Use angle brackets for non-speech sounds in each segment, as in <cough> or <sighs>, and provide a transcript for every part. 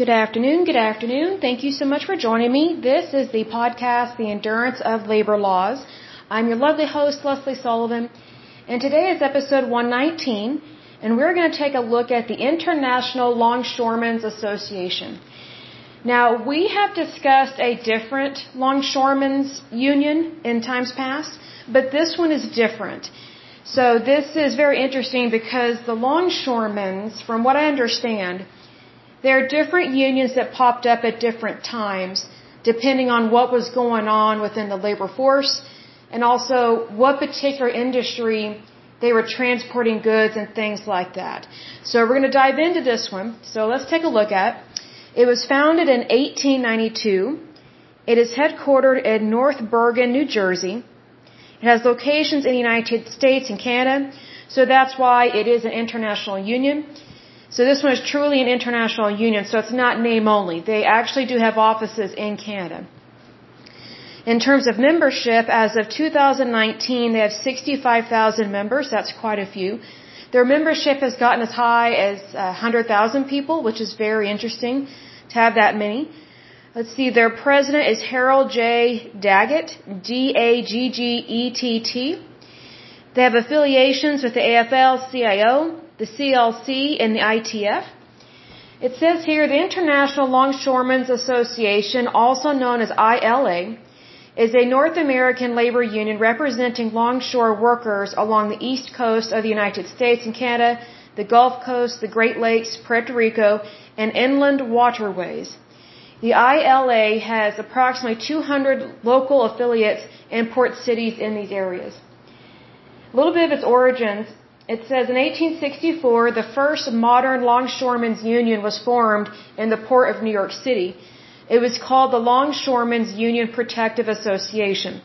Good afternoon. Good afternoon. Thank you so much for joining me. This is the podcast, The Endurance of Labor Laws. I'm your lovely host, Lesley Sullivan, and today is episode 119, and we're going to take a look at the International Longshoremen's Association. Now, we have discussed a different longshoremen's union in times past, but this one is different. So this is very interesting because the longshoremen's, from what I understand, there are different unions that popped up at different times depending on what was going on within the labor force and also what particular industry they were transporting goods and things like that. So we're going to dive into this one. So let's take a look at. It was founded in 1892. It is headquartered in North Bergen, New Jersey. It has locations in the United States and Canada. So that's why it is an international union. So this one is truly an international union, so it's not name only. They actually do have offices in Canada. In terms of membership, as of 2019, they have 65,000 members. That's quite a few. Their membership has gotten as high as uh, 100,000 people, which is very interesting to have that many. Let's see, their president is Harold J. Daggett, D-A-G-G-E-T-T. They have affiliations with the AFL-CIO, the CLC, and the ITF. It says here the International Longshoremen's Association, also known as ILA, is a North American labor union representing longshore workers along the east coast of the United States and Canada, the Gulf Coast, the Great Lakes, Puerto Rico, and inland waterways. The ILA has approximately 200 local affiliates in port cities in these areas. A little bit of its origins it says in 1864, the first modern longshoremen's union was formed in the port of New York City. It was called the Longshoremen's Union Protective Association.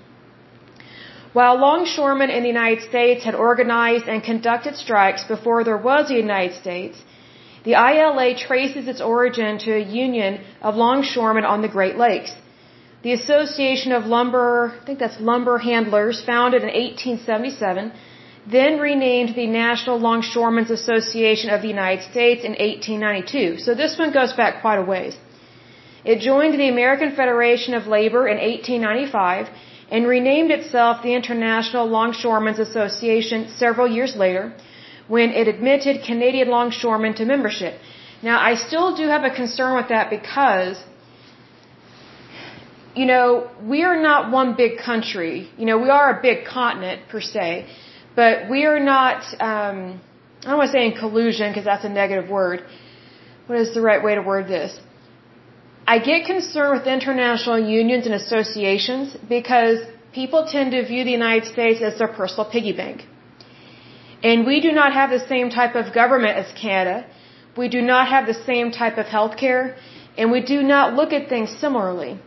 While longshoremen in the United States had organized and conducted strikes before there was a United States, the ILA traces its origin to a union of longshoremen on the Great Lakes. The Association of Lumber, I think that's Lumber Handlers, founded in 1877, then renamed the National Longshoremen's Association of the United States in 1892. So this one goes back quite a ways. It joined the American Federation of Labor in 1895 and renamed itself the International Longshoremen's Association several years later when it admitted Canadian longshoremen to membership. Now, I still do have a concern with that because, you know, we are not one big country. You know, we are a big continent per se. But we are not, um, I don't want to say in collusion because that's a negative word. What is the right way to word this? I get concerned with international unions and associations because people tend to view the United States as their personal piggy bank. And we do not have the same type of government as Canada. We do not have the same type of health care. And we do not look at things similarly.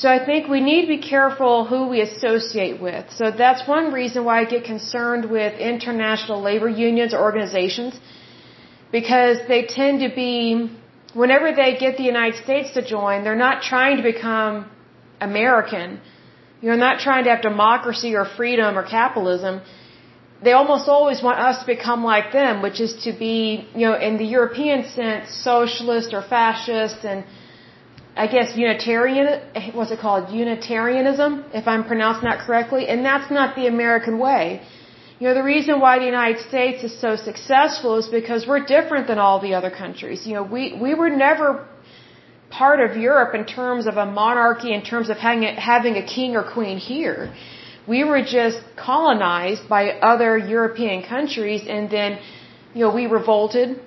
So I think we need to be careful who we associate with. So that's one reason why I get concerned with international labor unions or organizations because they tend to be, whenever they get the United States to join, they're not trying to become American. You're not trying to have democracy or freedom or capitalism. They almost always want us to become like them, which is to be, you know, in the European sense, socialist or fascist and I guess Unitarian, what's it called? Unitarianism, if I'm pronouncing that correctly. And that's not the American way. You know, the reason why the United States is so successful is because we're different than all the other countries. You know, we, we were never part of Europe in terms of a monarchy, in terms of having a, having a king or queen here. We were just colonized by other European countries and then, you know, we revolted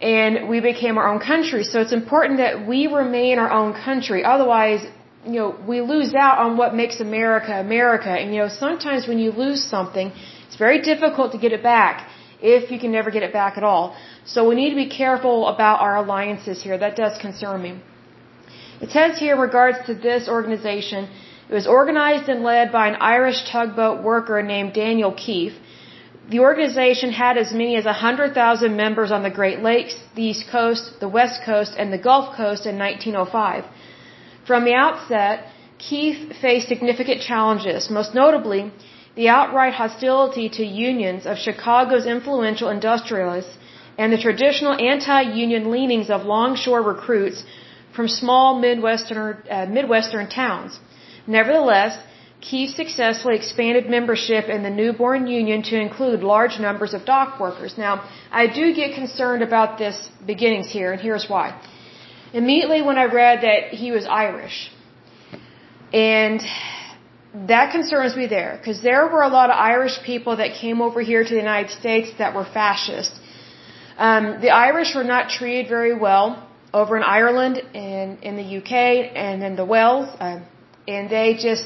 and we became our own country. So it's important that we remain our own country. Otherwise, you know, we lose out on what makes America America. And you know, sometimes when you lose something, it's very difficult to get it back if you can never get it back at all. So we need to be careful about our alliances here. That does concern me. It says here in regards to this organization, it was organized and led by an Irish tugboat worker named Daniel Keefe. The organization had as many as 100,000 members on the Great Lakes, the East Coast, the West Coast, and the Gulf Coast in 1905. From the outset, Keefe faced significant challenges, most notably the outright hostility to unions of Chicago's influential industrialists and the traditional anti-union leanings of longshore recruits from small Midwestern, uh, Midwestern towns. Nevertheless, Keefe successfully expanded membership in the newborn union to include large numbers of dock workers. Now, I do get concerned about this beginnings here, and here's why. Immediately when I read that he was Irish, and that concerns me there, because there were a lot of Irish people that came over here to the United States that were fascist. Um, the Irish were not treated very well over in Ireland and in the UK and in the Wales, uh, and they just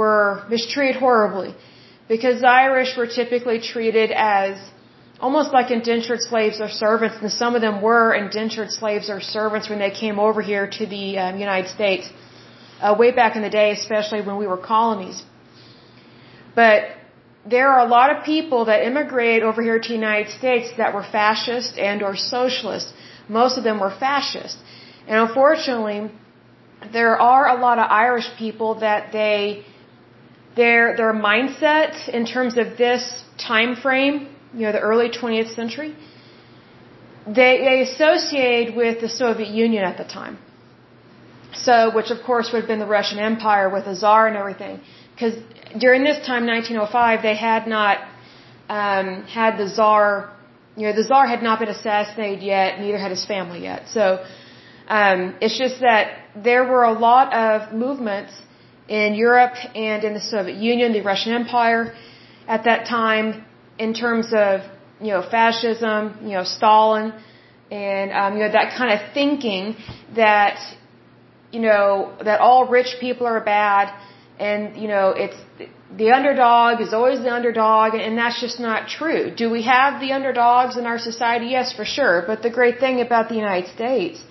were mistreated horribly because Irish were typically treated as almost like indentured slaves or servants, and some of them were indentured slaves or servants when they came over here to the um, United States, uh, way back in the day, especially when we were colonies. But there are a lot of people that immigrated over here to the United States that were fascist and or socialist. Most of them were fascist. And unfortunately, there are a lot of Irish people that they their their mindset in terms of this time frame, you know, the early 20th century, they, they associate with the Soviet Union at the time. So, which of course would have been the Russian Empire with the Tsar and everything. Because during this time, 1905, they had not um, had the Tsar, you know, the Tsar had not been assassinated yet, neither had his family yet. So, um, it's just that there were a lot of movements in Europe and in the Soviet Union, the Russian Empire at that time in terms of, you know, fascism, you know, Stalin, and, um, you know, that kind of thinking that, you know, that all rich people are bad and, you know, it's, the underdog is always the underdog and that's just not true. Do we have the underdogs in our society? Yes, for sure. But the great thing about the United States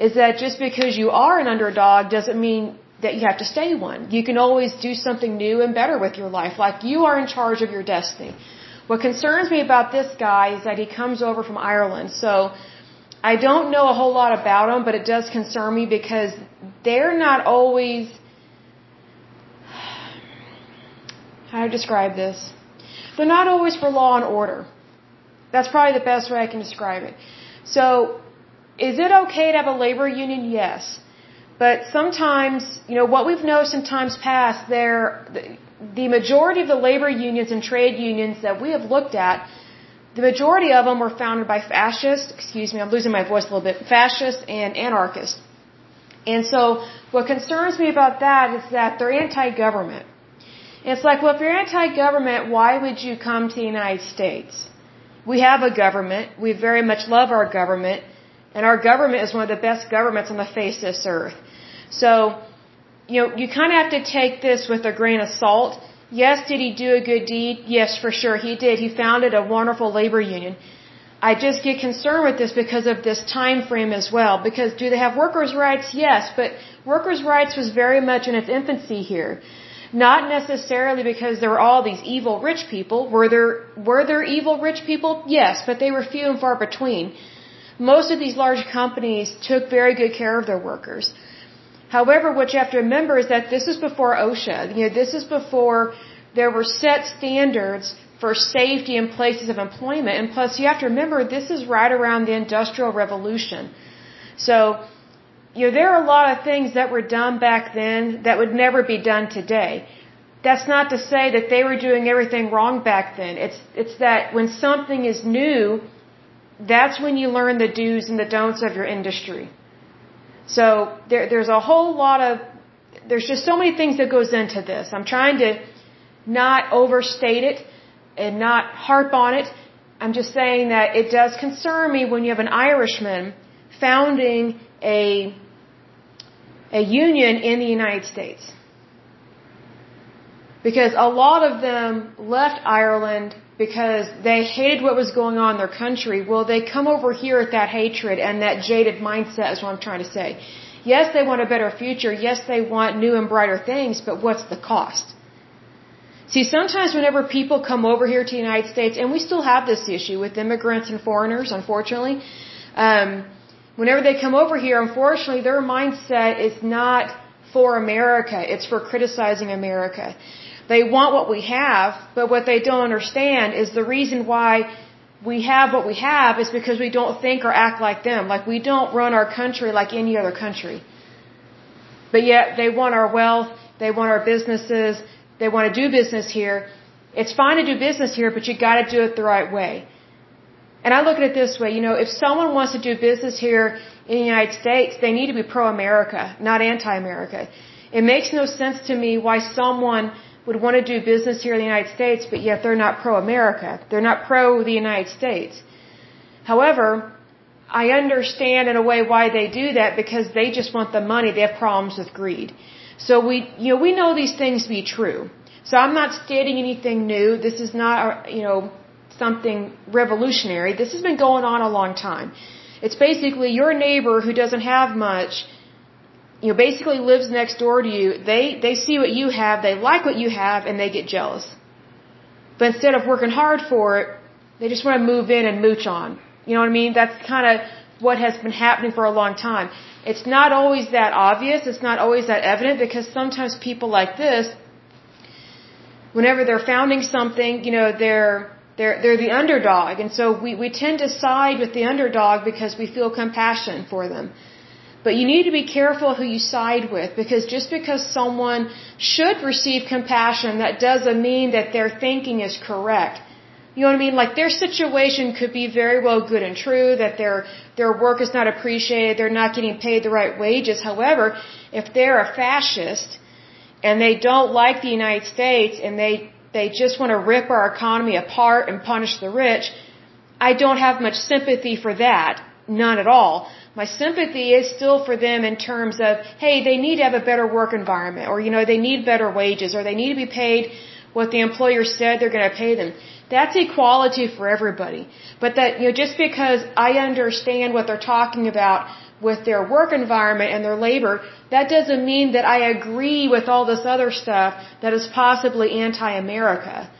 is that just because you are an underdog doesn't mean that you have to stay one. You can always do something new and better with your life, like you are in charge of your destiny. What concerns me about this guy is that he comes over from Ireland. So I don't know a whole lot about him, but it does concern me because they're not always. <sighs> How to describe this? They're not always for law and order. That's probably the best way I can describe it. So, is it okay to have a labor union? Yes. But sometimes, you know, what we've noticed in times past, there, the majority of the labor unions and trade unions that we have looked at, the majority of them were founded by fascists, excuse me, I'm losing my voice a little bit, fascists and anarchists. And so what concerns me about that is that they're anti-government. It's like, well, if you're anti-government, why would you come to the United States? We have a government. We very much love our government. And our government is one of the best governments on the face of this earth. So, you know, you kind of have to take this with a grain of salt. Yes, did he do a good deed? Yes, for sure he did. He founded a wonderful labor union. I just get concerned with this because of this time frame as well. Because do they have workers' rights? Yes, but workers' rights was very much in its infancy here. Not necessarily because there were all these evil rich people. Were there were there evil rich people? Yes, but they were few and far between. Most of these large companies took very good care of their workers. However, what you have to remember is that this is before OSHA. You know, this is before there were set standards for safety in places of employment. And plus, you have to remember this is right around the Industrial Revolution. So, you know, there are a lot of things that were done back then that would never be done today. That's not to say that they were doing everything wrong back then. It's, it's that when something is new, that's when you learn the do's and the don'ts of your industry. So there, there's a whole lot of, there's just so many things that goes into this. I'm trying to not overstate it and not harp on it. I'm just saying that it does concern me when you have an Irishman founding a, a union in the United States. Because a lot of them left Ireland because they hated what was going on in their country. Well, they come over here with that hatred and that jaded mindset is what I'm trying to say. Yes, they want a better future. Yes, they want new and brighter things, but what's the cost? See, sometimes whenever people come over here to the United States, and we still have this issue with immigrants and foreigners, unfortunately, um, whenever they come over here, unfortunately, their mindset is not for America. It's for criticizing America. They want what we have, but what they don't understand is the reason why we have what we have is because we don't think or act like them. Like we don't run our country like any other country. But yet they want our wealth, they want our businesses, they want to do business here. It's fine to do business here, but you gotta do it the right way. And I look at it this way, you know, if someone wants to do business here in the United States, they need to be pro-America, not anti-America. It makes no sense to me why someone would want to do business here in the United States, but yet they're not pro-America. They're not pro the United States. However, I understand in a way why they do that because they just want the money. They have problems with greed. So we, you know, we know these things to be true. So I'm not stating anything new. This is not, you know, something revolutionary. This has been going on a long time. It's basically your neighbor who doesn't have much, you know, basically lives next door to you. They, they see what you have, they like what you have, and they get jealous. But instead of working hard for it, they just want to move in and mooch on. You know what I mean? That's kind of what has been happening for a long time. It's not always that obvious. It's not always that evident because sometimes people like this, whenever they're founding something, you know, they're they're they're the underdog, and so we we tend to side with the underdog because we feel compassion for them. But you need to be careful who you side with because just because someone should receive compassion, that doesn't mean that their thinking is correct. You know what I mean? Like their situation could be very well good and true, that their their work is not appreciated, they're not getting paid the right wages. However, if they're a fascist and they don't like the United States and they they just want to rip our economy apart and punish the rich. I don't have much sympathy for that. None at all. My sympathy is still for them in terms of, hey, they need to have a better work environment, or, you know, they need better wages, or they need to be paid what the employer said they're going to pay them. That's equality for everybody. But that, you know, just because I understand what they're talking about with their work environment and their labor, that doesn't mean that I agree with all this other stuff that is possibly anti-America.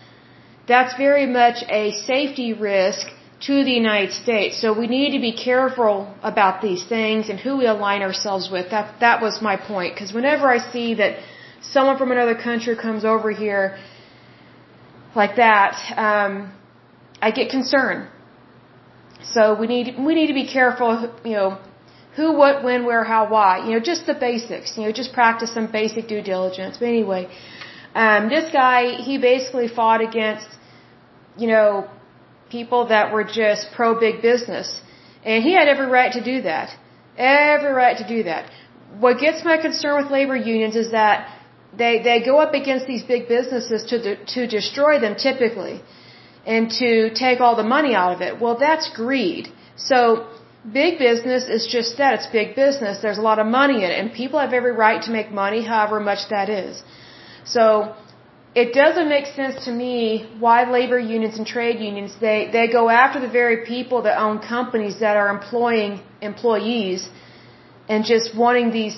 That's very much a safety risk to the United States. So we need to be careful about these things and who we align ourselves with. That that was my point. Because whenever I see that someone from another country comes over here like that, um, I get concerned. So we need we need to be careful. You know, who, what, when, where, how, why. You know, just the basics. You know, just practice some basic due diligence. But anyway, um, this guy, he basically fought against, you know, people that were just pro big business. And he had every right to do that. Every right to do that. What gets my concern with labor unions is that they, they go up against these big businesses to, de, to destroy them typically and to take all the money out of it. Well, that's greed. So Big business is just that. It's big business. There's a lot of money in it, and people have every right to make money, however much that is. So, it doesn't make sense to me why labor unions and trade unions they they go after the very people that own companies that are employing employees and just wanting these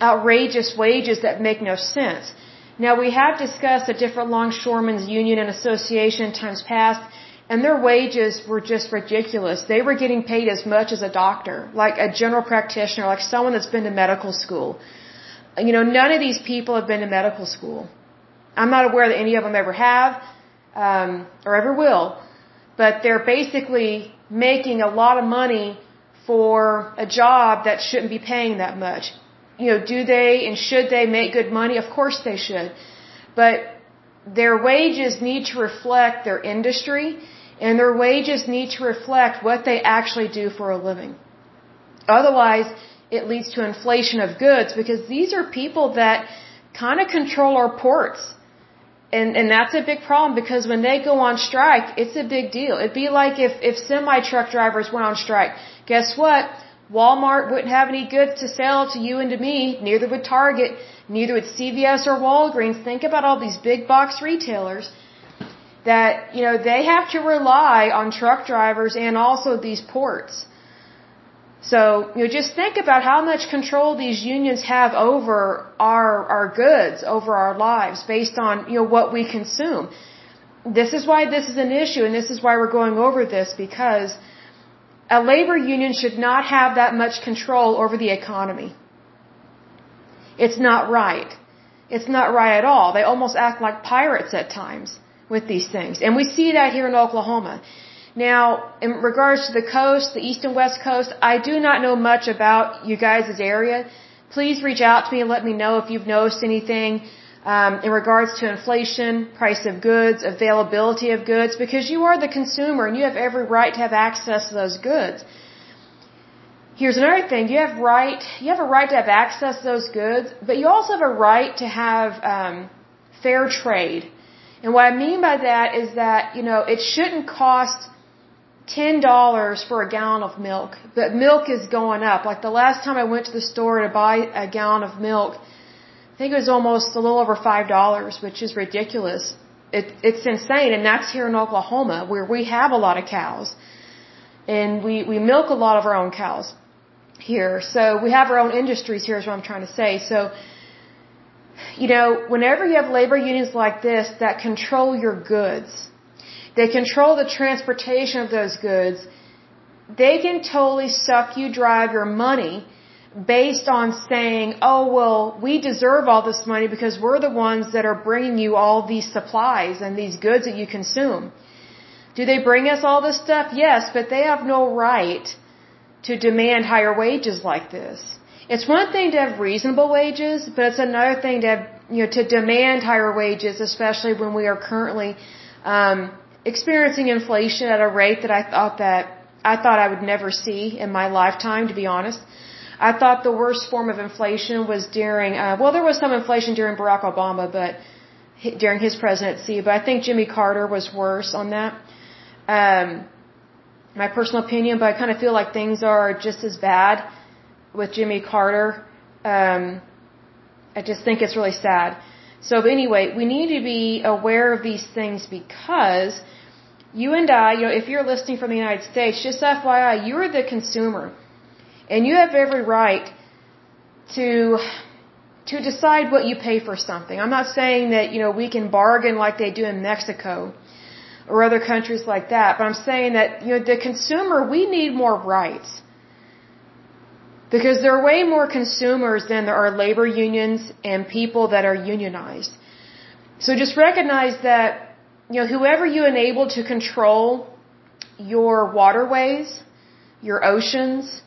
outrageous wages that make no sense. Now we have discussed a different longshoremen's union and association times past and their wages were just ridiculous. They were getting paid as much as a doctor, like a general practitioner, like someone that's been to medical school. You know, none of these people have been to medical school. I'm not aware that any of them ever have, um, or ever will. But they're basically making a lot of money for a job that shouldn't be paying that much. You know, do they and should they make good money? Of course they should. But their wages need to reflect their industry and their wages need to reflect what they actually do for a living. Otherwise, it leads to inflation of goods because these are people that kind of control our ports. And, and that's a big problem because when they go on strike, it's a big deal. It'd be like if, if semi truck drivers went on strike. Guess what? Walmart wouldn't have any goods to sell to you and to me, neither would Target, neither would CVS or Walgreens. Think about all these big box retailers that, you know, they have to rely on truck drivers and also these ports. So, you know, just think about how much control these unions have over our, our goods, over our lives based on, you know, what we consume. This is why this is an issue and this is why we're going over this because a labor union should not have that much control over the economy. It's not right. It's not right at all. They almost act like pirates at times with these things. And we see that here in Oklahoma. Now, in regards to the coast, the east and west coast, I do not know much about you guys' area. Please reach out to me and let me know if you've noticed anything um, in regards to inflation, price of goods, availability of goods, because you are the consumer and you have every right to have access to those goods. Here's another thing: you have right, you have a right to have access to those goods, but you also have a right to have um, fair trade. And what I mean by that is that you know it shouldn't cost ten dollars for a gallon of milk, but milk is going up. Like the last time I went to the store to buy a gallon of milk, I think it was almost a little over five dollars, which is ridiculous. It, it's insane, and that's here in Oklahoma, where we have a lot of cows, and we we milk a lot of our own cows here. So we have our own industries here, is what I'm trying to say. So. You know, whenever you have labor unions like this that control your goods, they control the transportation of those goods. They can totally suck you dry of your money based on saying, oh, well, we deserve all this money because we're the ones that are bringing you all these supplies and these goods that you consume. Do they bring us all this stuff? Yes, but they have no right to demand higher wages like this. It's one thing to have reasonable wages, but it's another thing to have, you know, to demand higher wages, especially when we are currently, um, experiencing inflation at a rate that I thought that I thought I would never see in my lifetime, to be honest. I thought the worst form of inflation was during, uh, well, there was some inflation during Barack Obama, but during his presidency, but I think Jimmy Carter was worse on that. Um, my personal opinion, but I kind of feel like things are just as bad with Jimmy Carter. Um, I just think it's really sad. So, anyway, we need to be aware of these things because you and I, you know, if you're listening from the United States, just FYI, you're the consumer. And you have every right to to decide what you pay for something. I'm not saying that, you know, we can bargain like they do in Mexico or other countries like that, but I'm saying that, you know, the consumer, we need more rights. Because there are way more consumers than there are labor unions and people that are unionized. So just recognize that you know, whoever you enable to control your waterways, your oceans,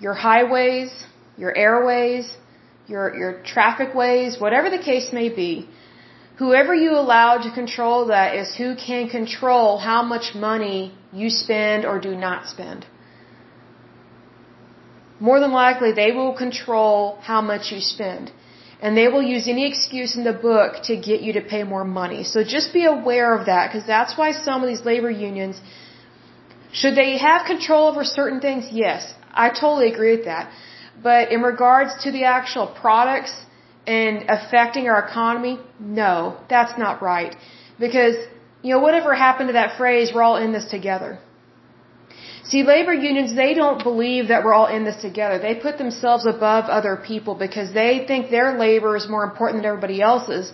your highways, your airways, your, your traffic ways, whatever the case may be, whoever you allow to control that is who can control how much money you spend or do not spend. More than likely, they will control how much you spend and they will use any excuse in the book to get you to pay more money. So just be aware of that because that's why some of these labor unions, should they have control over certain things? Yes, I totally agree with that. But in regards to the actual products and affecting our economy, no, that's not right. Because, you know, whatever happened to that phrase, we're all in this together. See, labor unions, they don't believe that we're all in this together. They put themselves above other people because they think their labor is more important than everybody else's,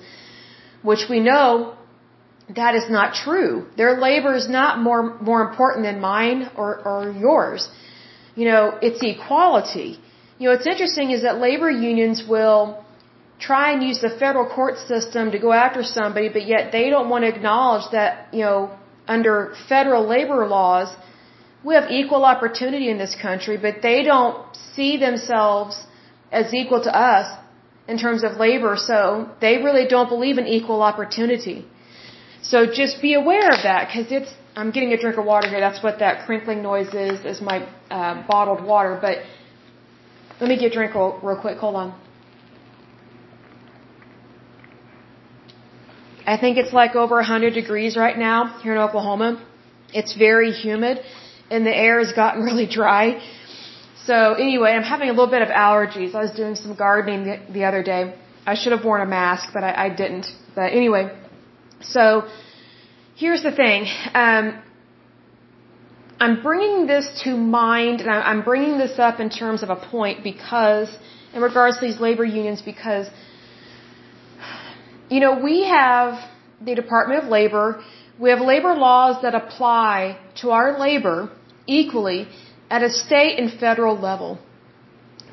which we know that is not true. Their labor is not more, more important than mine or, or yours. You know, it's equality. You know, what's interesting is that labor unions will try and use the federal court system to go after somebody, but yet they don't want to acknowledge that, you know, under federal labor laws, we have equal opportunity in this country, but they don't see themselves as equal to us in terms of labor, so they really don't believe in equal opportunity. So just be aware of that, because it's, I'm getting a drink of water here, that's what that crinkling noise is, is my uh, bottled water, but let me get a drink real, real quick, hold on. I think it's like over 100 degrees right now here in Oklahoma. It's very humid and the air has gotten <laughs> really dry. So anyway, I'm having a little bit of allergies. I was doing some gardening the, the other day. I should have worn a mask, but I, I didn't. But anyway, so here's the thing. Um, I'm bringing this to mind, and I'm bringing this up in terms of a point because, in regards to these labor unions, because, you know, we have the Department of Labor we have labor laws that apply to our labor equally at a state and federal level.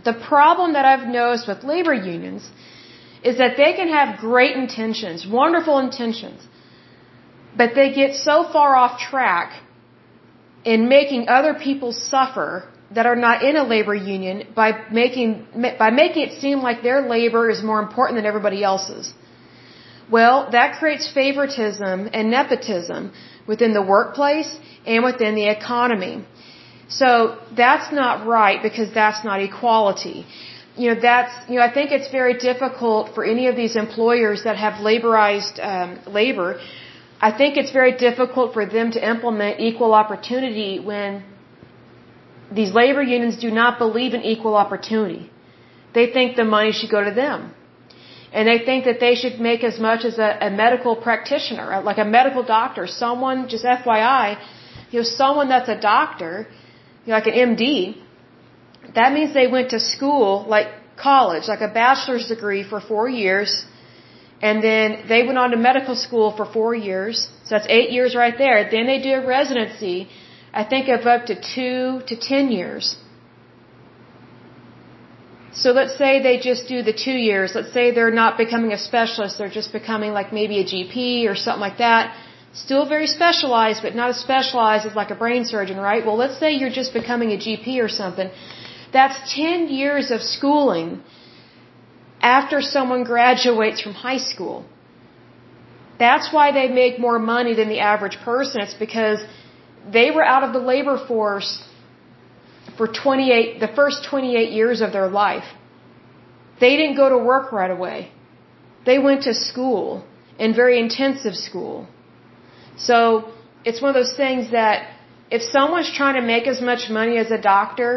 The problem that I've noticed with labor unions is that they can have great intentions, wonderful intentions, but they get so far off track in making other people suffer that are not in a labor union by making by making it seem like their labor is more important than everybody else's. Well, that creates favoritism and nepotism within the workplace and within the economy. So that's not right because that's not equality. You know, that's, you know, I think it's very difficult for any of these employers that have laborized um, labor. I think it's very difficult for them to implement equal opportunity when these labor unions do not believe in equal opportunity. They think the money should go to them. And they think that they should make as much as a, a medical practitioner, uh, like a medical doctor, someone, just FYI, you know, someone that's a doctor, you know, like an MD, that means they went to school, like college, like a bachelor's degree for four years, and then they went on to medical school for four years, so that's eight years right there. Then they do a residency, I think of up to two to ten years. So let's say they just do the two years. Let's say they're not becoming a specialist, they're just becoming like maybe a GP or something like that. Still very specialized, but not as specialized as like a brain surgeon, right? Well, let's say you're just becoming a GP or something. That's 10 years of schooling after someone graduates from high school. That's why they make more money than the average person. It's because they were out of the labor force for 28, the first 28 years of their life. They didn't go to work right away. They went to school, and very intensive school. So, it's one of those things that if someone's trying to make as much money as a doctor,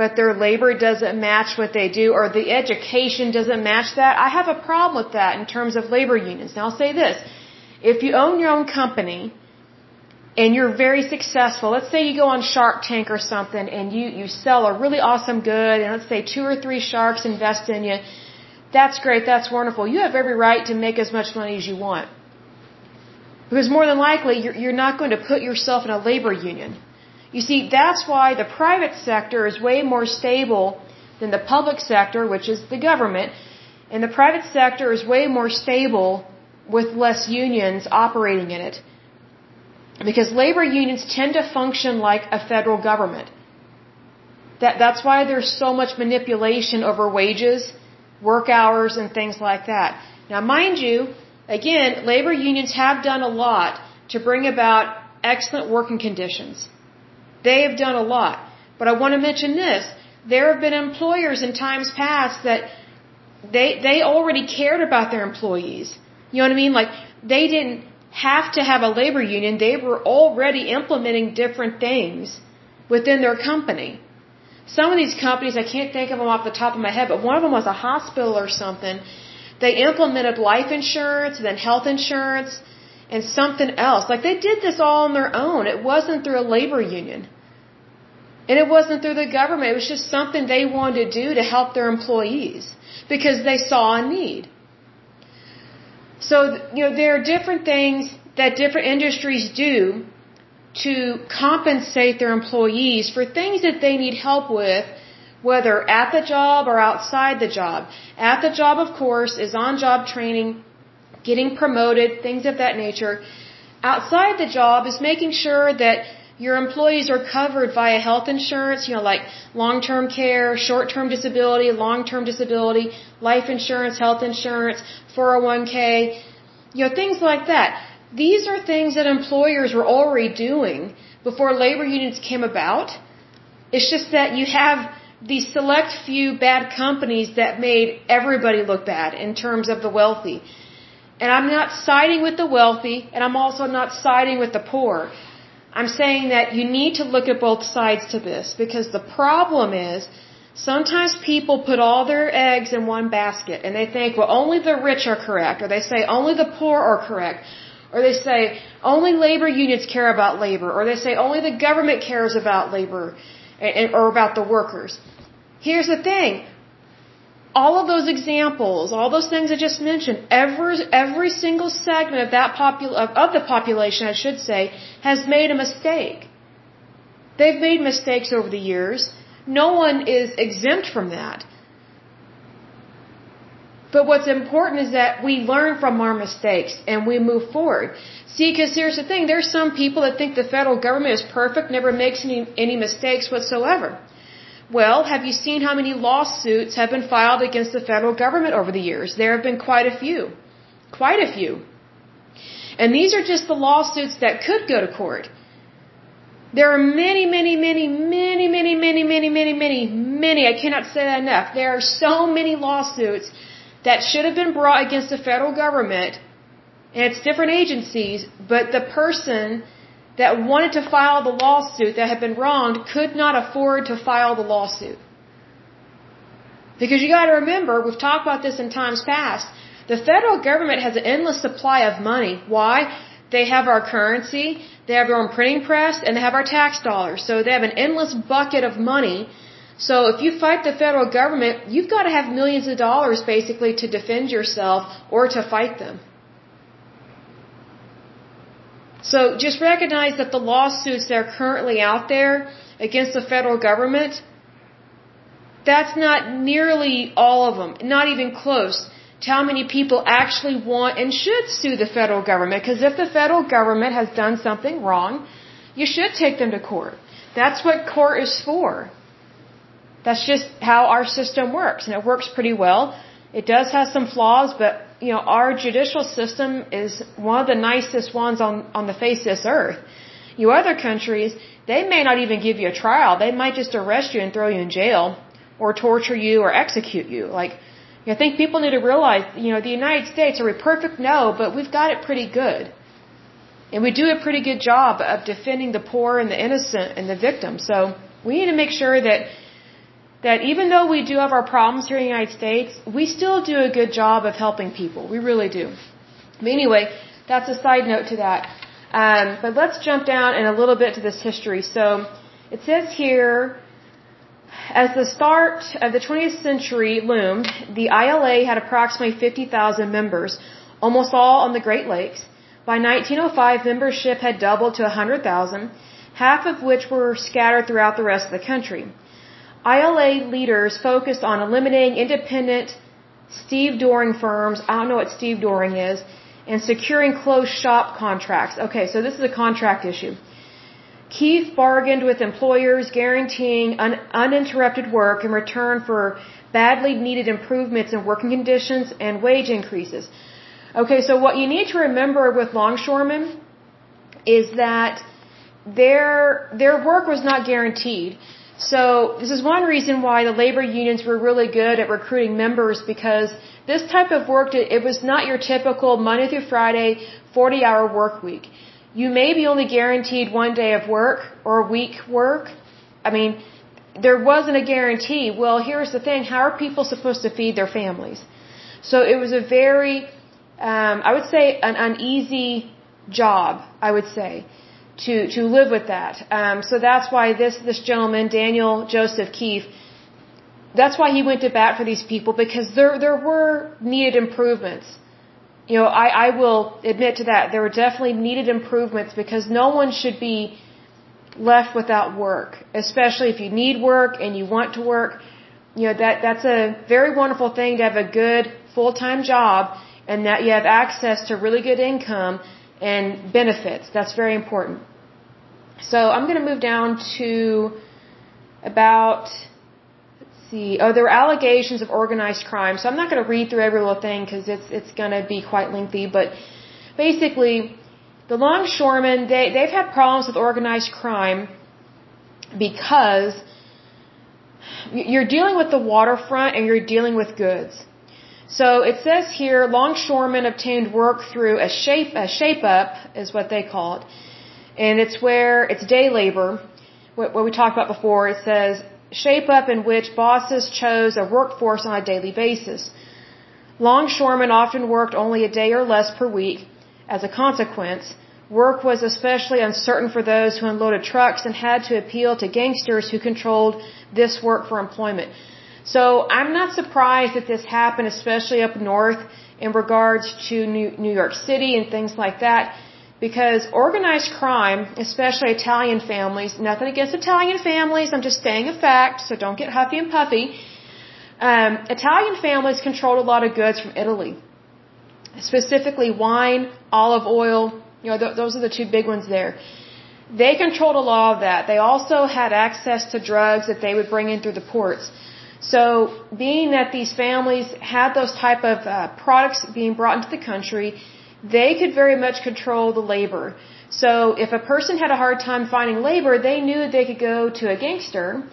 but their labor doesn't match what they do, or the education doesn't match that, I have a problem with that in terms of labor unions. Now, I'll say this. If you own your own company, and you're very successful, let's say you go on Shark Tank or something and you, you sell a really awesome good and let's say two or three sharks invest in you, that's great, that's wonderful. You have every right to make as much money as you want. Because more than likely, you're, you're not going to put yourself in a labor union. You see, that's why the private sector is way more stable than the public sector, which is the government. And the private sector is way more stable with less unions operating in it. Because labor unions tend to function like a federal government. That, that's why there's so much manipulation over wages, work hours, and things like that. Now, mind you, again, labor unions have done a lot to bring about excellent working conditions. They have done a lot. But I want to mention this. There have been employers in times past that they, they already cared about their employees. You know what I mean? Like, they didn't have to have a labor union, they were already implementing different things within their company. Some of these companies, I can't think of them off the top of my head, but one of them was a hospital or something. They implemented life insurance, then health insurance, and something else. Like they did this all on their own. It wasn't through a labor union. And it wasn't through the government. It was just something they wanted to do to help their employees because they saw a need. So, you know, there are different things that different industries do to compensate their employees for things that they need help with, whether at the job or outside the job. At the job, of course, is on job training, getting promoted, things of that nature. Outside the job is making sure that your employees are covered via health insurance, you know, like long-term care, short-term disability, long-term disability, life insurance, health insurance, 401k, you know, things like that. These are things that employers were already doing before labor unions came about. It's just that you have these select few bad companies that made everybody look bad in terms of the wealthy. And I'm not siding with the wealthy, and I'm also not siding with the poor. I'm saying that you need to look at both sides to this because the problem is sometimes people put all their eggs in one basket and they think, well, only the rich are correct, or they say only the poor are correct, or they say only labor unions care about labor, or they say only the government cares about labor or about the workers. Here's the thing all of those examples, all those things I just mentioned, every every single segment of that popul of, of the population, I should say, has made a mistake. They've made mistakes over the years. No one is exempt from that. But what's important is that we learn from our mistakes and we move forward. See, because here's the thing, there's some people that think the federal government is perfect, never makes any, any mistakes whatsoever. Well, have you seen how many lawsuits have been filed against the federal government over the years? There have been quite a few. Quite a few. And these are just the lawsuits that could go to court. There are many, many, many, many, many, many, many, many, many, many, I cannot say that enough. There are so many lawsuits that should have been brought against the federal government and its different agencies, but the person that wanted to file the lawsuit that had been wronged could not afford to file the lawsuit. Because you gotta remember, we've talked about this in times past, the federal government has an endless supply of money. Why? They have our currency, they have their own printing press, and they have our tax dollars. So they have an endless bucket of money so if you fight the federal government, you've got to have millions of dollars basically to defend yourself or to fight them. So just recognize that the lawsuits that are currently out there against the federal government, that's not nearly all of them, not even close to how many people actually want and should sue the federal government. Because if the federal government has done something wrong, you should take them to court. That's what court is for. That's just how our system works, and it works pretty well. It does have some flaws, but you know our judicial system is one of the nicest ones on on the face of this earth. You other countries, they may not even give you a trial. They might just arrest you and throw you in jail, or torture you or execute you. Like, I think people need to realize, you know, the United States are we perfect? No, but we've got it pretty good. And we do a pretty good job of defending the poor and the innocent and the victims. So we need to make sure that that even though we do have our problems here in the United States, we still do a good job of helping people. We really do. But anyway, that's a side note to that. Um, but let's jump down in a little bit to this history. So it says here, as the start of the 20th century loomed, the ILA had approximately 50,000 members, almost all on the Great Lakes. By 1905, membership had doubled to 100,000, half of which were scattered throughout the rest of the country. ILA leaders focused on eliminating independent stevedoring firms. I don't know what stevedoring is. And securing closed shop contracts. Okay, so this is a contract issue. Keefe bargained with employers guaranteeing un- uninterrupted work in return for badly needed improvements in working conditions and wage increases. Okay, so what you need to remember with longshoremen is that their their work was not guaranteed. So this is one reason why the labor unions were really good at recruiting members because this type of work, it was not your typical Monday through Friday, 40 hour work week. You may be only guaranteed one day of work or a week work. I mean, there wasn't a guarantee. Well, here's the thing. How are people supposed to feed their families? So it was a very, um, I would say an uneasy job, I would say to to live with that. Um, so that's why this this gentleman Daniel Joseph Keefe, that's why he went to bat for these people because there there were needed improvements. You know, I I will admit to that there were definitely needed improvements because no one should be left without work, especially if you need work and you want to work. You know that that's a very wonderful thing to have a good full time job and that you have access to really good income and benefits. That's very important. So I'm going to move down to about, let's see, oh, there were allegations of organized crime. So I'm not going to read through every little thing because it's, it's going to be quite lengthy. But basically, the longshoremen, they, they've had problems with organized crime because you're dealing with the waterfront and you're dealing with goods. So it says here, longshoremen obtained work through a shape, a shape up is what they call it. And it's where, it's day labor, what, what we talked about before. It says, shape up in which bosses chose a workforce on a daily basis. Longshoremen often worked only a day or less per week. As a consequence, work was especially uncertain for those who unloaded trucks and had to appeal to gangsters who controlled this work for employment. So I'm not surprised that this happened, especially up north in regards to New York City and things like that, because organized crime, especially Italian families, nothing against Italian families, I'm just saying a fact, so don't get huffy and puffy, Um, Italian families controlled a lot of goods from Italy, specifically wine, olive oil. You know, th- those are the two big ones there. They controlled a lot of that. They also had access to drugs that they would bring in through the ports. So, being that these families had those type of uh, products being brought into the country, they could very much control the labor. So, if a person had a hard time finding labor, they knew they could go to a gangster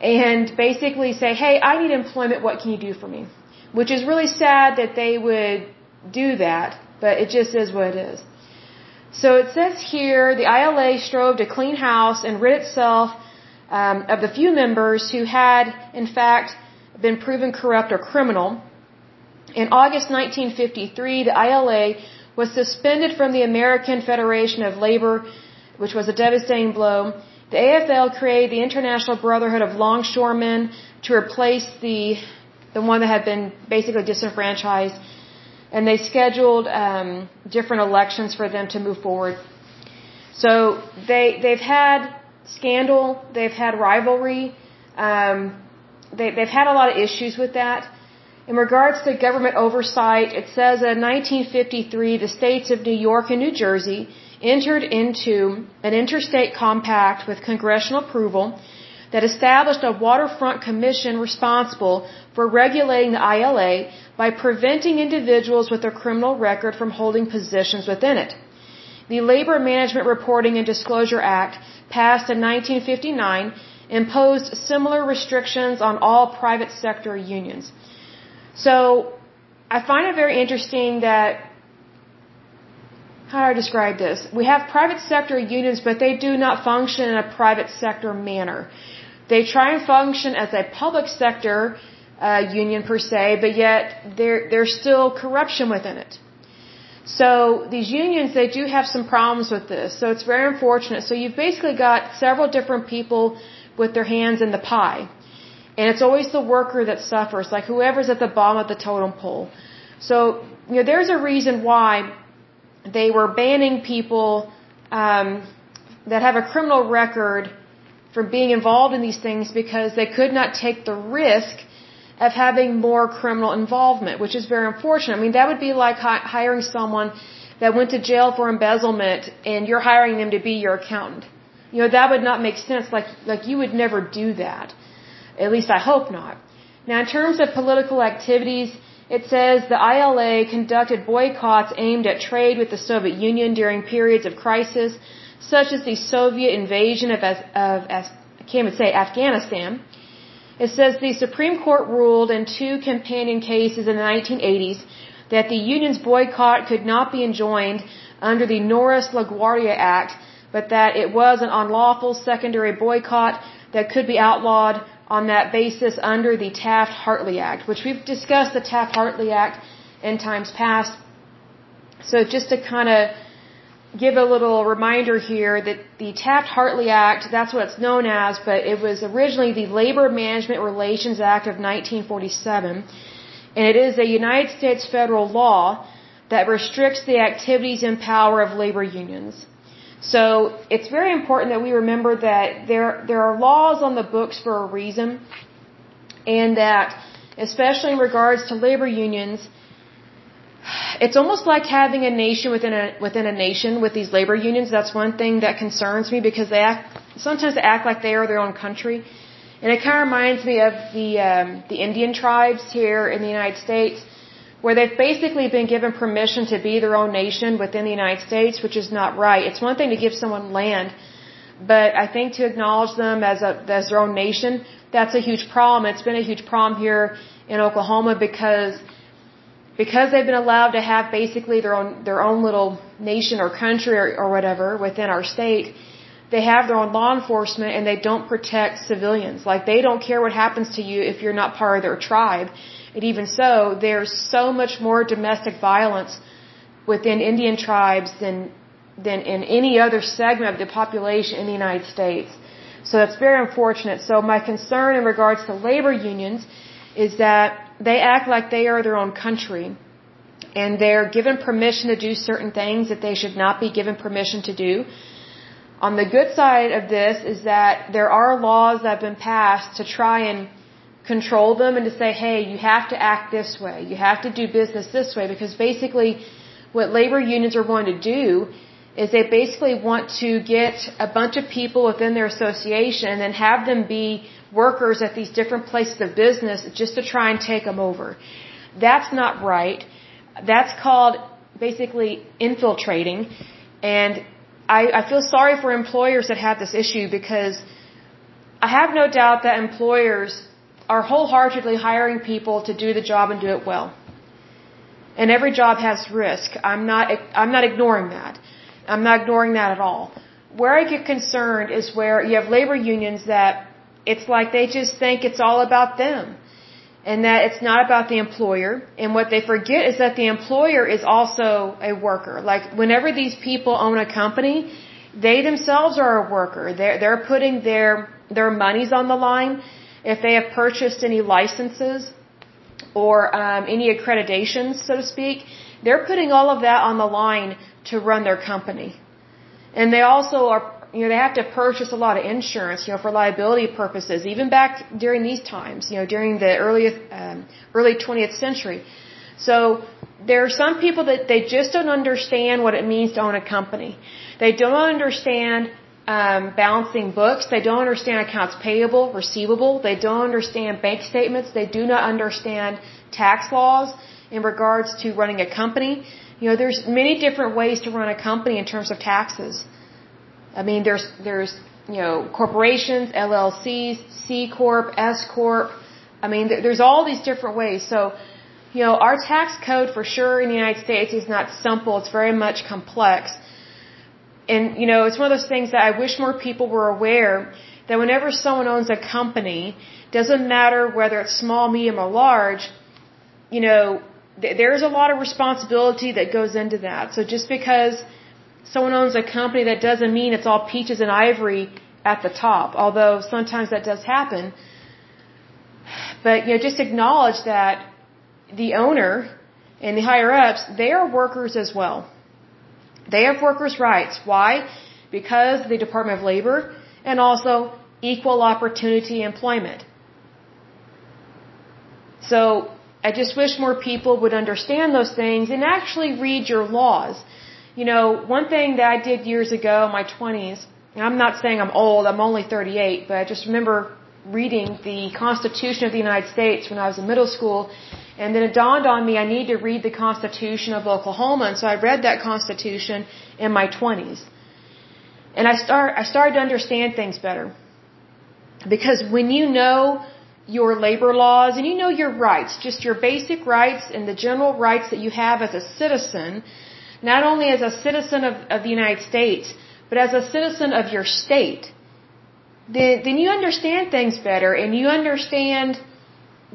and basically say, hey, I need employment, what can you do for me? Which is really sad that they would do that, but it just is what it is. So it says here, the ILA strove to clean house and rid itself um, of the few members who had, in fact, been proven corrupt or criminal. In August 1953, the ILA was suspended from the American Federation of Labor, which was a devastating blow. The AFL created the International Brotherhood of Longshoremen to replace the the one that had been basically disenfranchised, and they scheduled um, different elections for them to move forward. So they they've had scandal, they've had rivalry, um, they, they've had a lot of issues with that. In regards to government oversight, it says that in 1953 the states of New York and New Jersey entered into an interstate compact with congressional approval that established a waterfront commission responsible for regulating the ILA by preventing individuals with a criminal record from holding positions within it. The Labor Management Reporting and Disclosure Act, passed in 1959, imposed similar restrictions on all private sector unions. So, I find it very interesting that how do I describe this? We have private sector unions, but they do not function in a private sector manner. They try and function as a public sector uh, union per se, but yet there there's still corruption within it. So these unions, they do have some problems with this. So it's very unfortunate. So you've basically got several different people with their hands in the pie. And it's always the worker that suffers, like whoever's at the bottom of the totem pole. So, you know, there's a reason why they were banning people um, that have a criminal record from being involved in these things because they could not take the risk of having more criminal involvement, which is very unfortunate. I mean, that would be like hi- hiring someone that went to jail for embezzlement and you're hiring them to be your accountant. You know, that would not make sense. Like, like you would never do that. At least I hope not. Now, in terms of political activities, it says the ILA conducted boycotts aimed at trade with the Soviet Union during periods of crisis, such as the Soviet invasion of, of I can't even say Afghanistan. It says the Supreme Court ruled in two companion cases in the 1980s that the union's boycott could not be enjoined under the Norris LaGuardia Act, but that it was an unlawful secondary boycott that could be outlawed on that basis under the Taft-Hartley Act, which we've discussed the Taft-Hartley Act in times past. So just to kind of give a little reminder here that the Taft-Hartley Act, that's what it's known as, but it was originally the Labor Management Relations Act of 1947, and it is a United States federal law that restricts the activities and power of labor unions. So it's very important that we remember that there there are laws on the books for a reason, and that especially in regards to labor unions, it's almost like having a nation within a within a nation with these labor unions. That's one thing that concerns me because they act sometimes they act like they are their own country, and it kind of reminds me of the um, the Indian tribes here in the United States where they've basically been given permission to be their own nation within the United States, which is not right. It's one thing to give someone land, but I think to acknowledge them as a as their own nation, that's a huge problem. It's been a huge problem here in Oklahoma because because they've been allowed to have basically their own their own little nation or country or, or whatever within our state. They have their own law enforcement and they don't protect civilians. Like they don't care what happens to you if you're not part of their tribe and even so, there's so much more domestic violence within Indian tribes than than in any other segment of the population in the United States. So that's very unfortunate. So my concern in regards to labor unions is that they act like they are their own country and they're given permission to do certain things that they should not be given permission to do. On the good side of this is that there are laws that have been passed to try and control them and to say, hey, you have to act this way. You have to do business this way because basically what labor unions are going to do is they basically want to get a bunch of people within their association and have them be workers at these different places of business just to try and take them over. That's not right. That's called basically infiltrating. And I, I feel sorry for employers that have this issue because I have no doubt that employers are wholeheartedly hiring people to do the job and do it well. And every job has risk. I'm not, I'm not ignoring that. I'm not ignoring that at all. Where I get concerned is where you have labor unions that it's like they just think it's all about them and that it's not about the employer. And what they forget is that the employer is also a worker. Like whenever these people own a company, they themselves are a worker. They're, they're putting their, their monies on the line. If they have purchased any licenses or um, any accreditations, so to speak, they're putting all of that on the line to run their company. And they also are you know, they have to purchase a lot of insurance, you know, for liability purposes, even back during these times, you know, during the early, um, early 20th century. So there are some people that they just don't understand what it means to own a company. They don't understand um, balancing books. They don't understand accounts payable, receivable. They don't understand bank statements. They do not understand tax laws in regards to running a company. You know, there's many different ways to run a company in terms of taxes. I mean, there's there's you know corporations, LLCs, C corp, S corp. I mean, there's all these different ways. So, you know, our tax code for sure in the United States is not simple. It's very much complex. And you know, it's one of those things that I wish more people were aware that whenever someone owns a company, doesn't matter whether it's small, medium, or large, you know, th- there's a lot of responsibility that goes into that. So just because someone owns a company, that doesn't mean it's all peaches and ivory at the top, although sometimes that does happen. But, you know, just acknowledge that the owner and the higher ups, they are workers as well. They have workers' rights. Why? Because the Department of Labor and also equal opportunity employment. So, I just wish more people would understand those things and actually read your laws. You know, one thing that I did years ago in my 20s, I'm not saying I'm old, I'm only 38, but I just remember reading the Constitution of the United States when I was in middle school, and then it dawned on me I need to read the Constitution of Oklahoma, and so I read that Constitution in my 20s. And I start I started to understand things better. Because when you know your labor laws and you know your rights, just your basic rights and the general rights that you have as a citizen, not only as a citizen of, of the United States, but as a citizen of your state, then, then you understand things better and you understand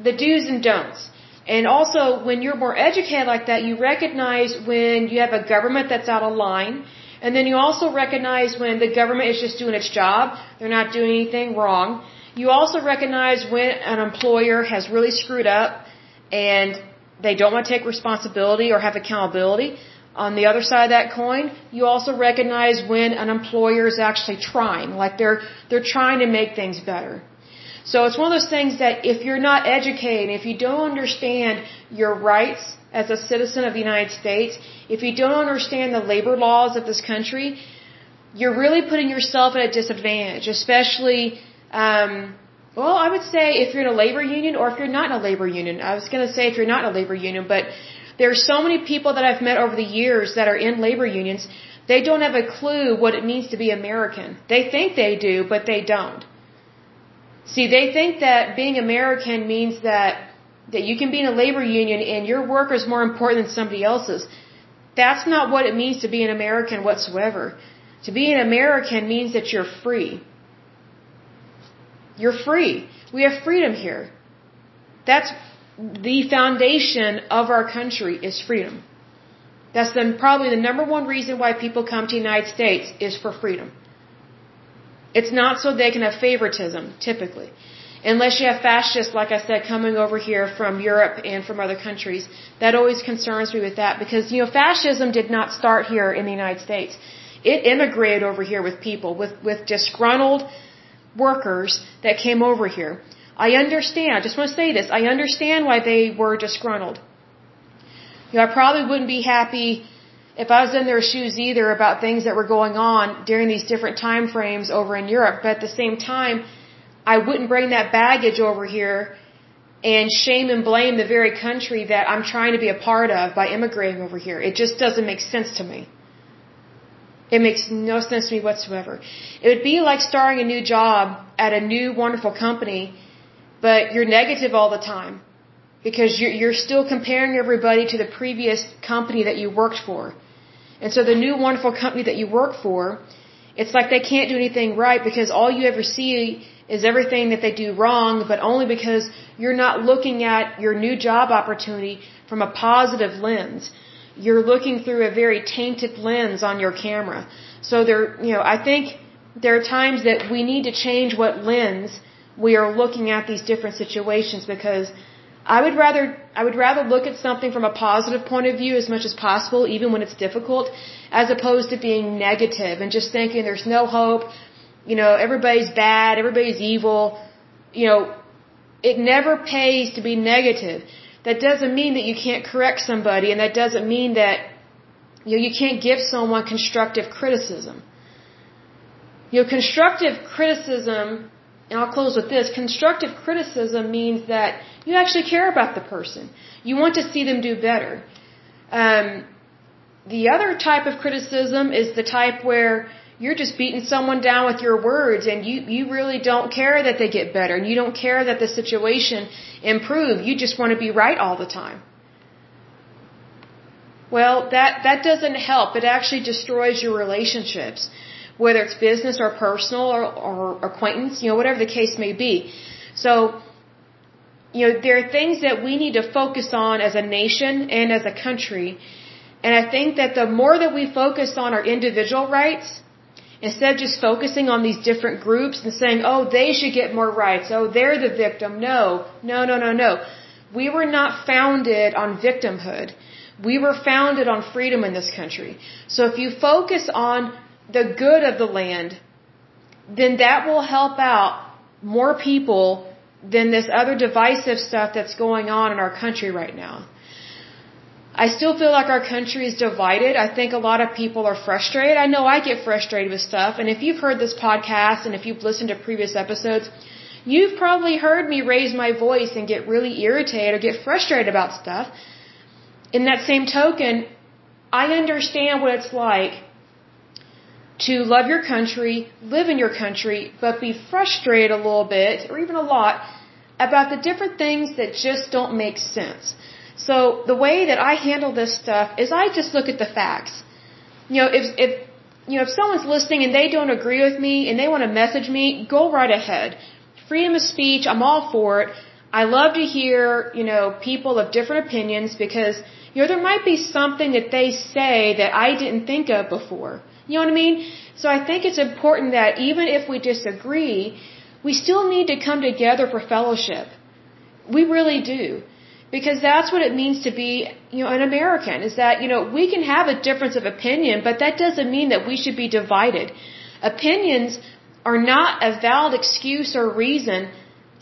the do's and don'ts. And also, when you're more educated like that, you recognize when you have a government that's out of line, and then you also recognize when the government is just doing its job, they're not doing anything wrong. You also recognize when an employer has really screwed up and they don't want to take responsibility or have accountability. On the other side of that coin, you also recognize when an employer is actually trying, like they're, they're trying to make things better. So it's one of those things that if you're not educated, if you don't understand your rights as a citizen of the United States, if you don't understand the labor laws of this country, you're really putting yourself at a disadvantage, especially, um, well, I would say if you're in a labor union or if you're not in a labor union. I was going to say if you're not in a labor union, but there are so many people that I've met over the years that are in labor unions. They don't have a clue what it means to be American. They think they do, but they don't. See, they think that being American means that that you can be in a labor union and your work is more important than somebody else's. That's not what it means to be an American whatsoever. To be an American means that you're free. You're free. We have freedom here. That's the foundation of our country is freedom. That's the, probably the number one reason why people come to the United States is for freedom. It's not so they can have favoritism, typically. Unless you have fascists, like I said, coming over here from Europe and from other countries. That always concerns me with that because, you know, fascism did not start here in the United States. It immigrated over here with people, with, with disgruntled workers that came over here. I understand. I just want to say this. I understand why they were disgruntled. You know, I probably wouldn't be happy if I was in their shoes either about things that were going on during these different time frames over in Europe. But at the same time, I wouldn't bring that baggage over here and shame and blame the very country that I'm trying to be a part of by immigrating over here. It just doesn't make sense to me. It makes no sense to me whatsoever. It would be like starting a new job at a new wonderful company, but you're negative all the time because you're, you're still comparing everybody to the previous company that you worked for. And so the new wonderful company that you work for, it's like they can't do anything right because all you ever see is everything that they do wrong, but only because you're not looking at your new job opportunity from a positive lens you're looking through a very tainted lens on your camera. So there, you know, I think there are times that we need to change what lens we are looking at these different situations because I would rather I would rather look at something from a positive point of view as much as possible, even when it's difficult, as opposed to being negative and just thinking there's no hope. You know, everybody's bad, everybody's evil. You know, it never pays to be negative that doesn't mean that you can't correct somebody, and that doesn't mean that you know, you can't give someone constructive criticism. You know, constructive criticism, and I'll close with this, constructive criticism means that you actually care about the person. You want to see them do better. Um, the other type of criticism is the type where you're just beating someone down with your words and you, you really don't care that they get better and you don't care that the situation improve. You just want to be right all the time. Well, that, that doesn't help. It actually destroys your relationships, whether it's business or personal or, or acquaintance, you know, whatever the case may be. So, you know, there are things that we need to focus on as a nation and as a country. And I think that the more that we focus on our individual rights, Instead of just focusing on these different groups and saying, oh, they should get more rights. Oh, they're the victim. No, no, no, no, no. We were not founded on victimhood. We were founded on freedom in this country. So if you focus on the good of the land, then that will help out more people than this other divisive stuff that's going on in our country right now. I still feel like our country is divided. I think a lot of people are frustrated. I know I get frustrated with stuff. And if you've heard this podcast and if you've listened to previous episodes, you've probably heard me raise my voice and get really irritated or get frustrated about stuff. In that same token, I understand what it's like to love your country, live in your country, but be frustrated a little bit or even a lot about the different things that just don't make sense. So the way that I handle this stuff is I just look at the facts. You know, if if you know if someone's listening and they don't agree with me and they want to message me, go right ahead. Freedom of speech, I'm all for it. I love to hear, you know, people of different opinions because, you know, there might be something that they say that I didn't think of before. You know what I mean? So I think it's important that even if we disagree, we still need to come together for fellowship. We really do because that's what it means to be, you know, an American is that, you know, we can have a difference of opinion, but that doesn't mean that we should be divided. Opinions are not a valid excuse or reason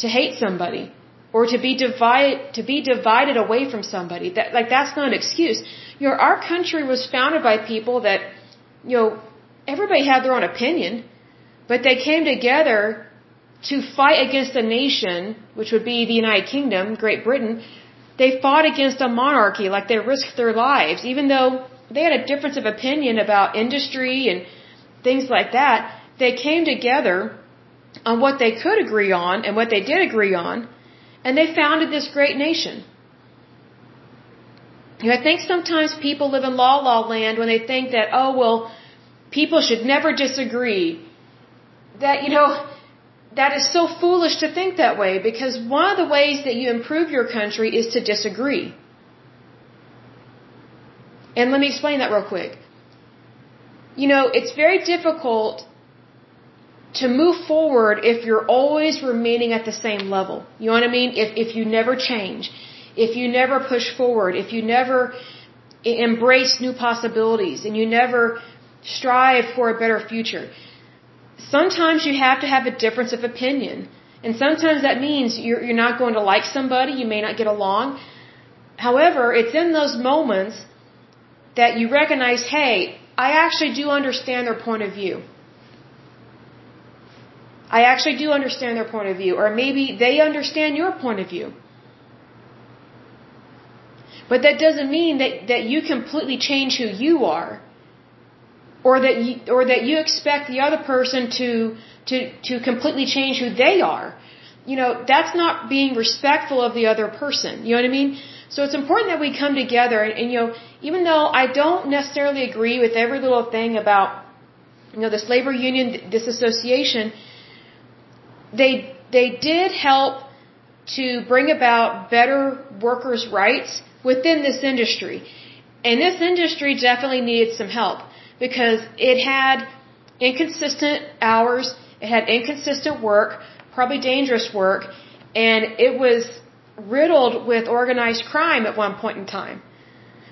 to hate somebody or to be divided to be divided away from somebody. That like that's not an excuse. You know, our country was founded by people that, you know, everybody had their own opinion, but they came together to fight against a nation, which would be the United Kingdom, Great Britain, they fought against a monarchy, like they risked their lives, even though they had a difference of opinion about industry and things like that. They came together on what they could agree on and what they did agree on, and they founded this great nation. You know, I think sometimes people live in law law land when they think that, oh, well, people should never disagree. That, you know, that is so foolish to think that way because one of the ways that you improve your country is to disagree. And let me explain that real quick. You know, it's very difficult to move forward if you're always remaining at the same level. You know what I mean? If, if you never change, if you never push forward, if you never embrace new possibilities, and you never strive for a better future sometimes you have to have a difference of opinion. And sometimes that means you're, you're not going to like somebody, you may not get along. However, it's in those moments that you recognize, hey, I actually do understand their point of view. I actually do understand their point of view, or maybe they understand your point of view. But that doesn't mean that, that you completely change who you are, or that you, or that you expect the other person to, to, to completely change who they are. You know, that's not being respectful of the other person. You know what I mean? So it's important that we come together and, and you know, even though I don't necessarily agree with every little thing about, you know, this labor union, this association, they, they did help to bring about better workers' rights within this industry. And this industry definitely needed some help because it had inconsistent hours, it had inconsistent work, probably dangerous work, and it was riddled with organized crime at one point in time.